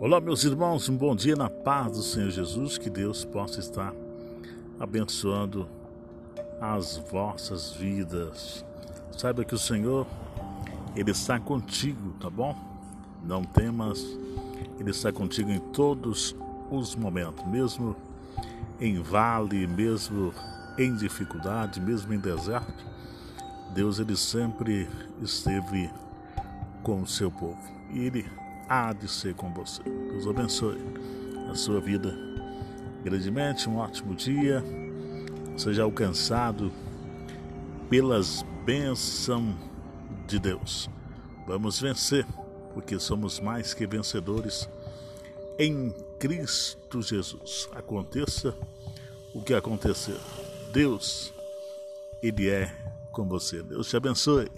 Olá, meus irmãos, um bom dia na paz do Senhor Jesus, que Deus possa estar abençoando as vossas vidas. Saiba que o Senhor, Ele está contigo, tá bom? Não temas, Ele está contigo em todos os momentos, mesmo em vale, mesmo em dificuldade, mesmo em deserto. Deus, Ele sempre esteve com o seu povo. E Ele há de ser com você. Deus abençoe a sua vida grandemente. Um ótimo dia. Seja alcançado pelas bênçãos de Deus. Vamos vencer, porque somos mais que vencedores em Cristo Jesus. Aconteça o que acontecer. Deus, Ele é com você. Deus te abençoe.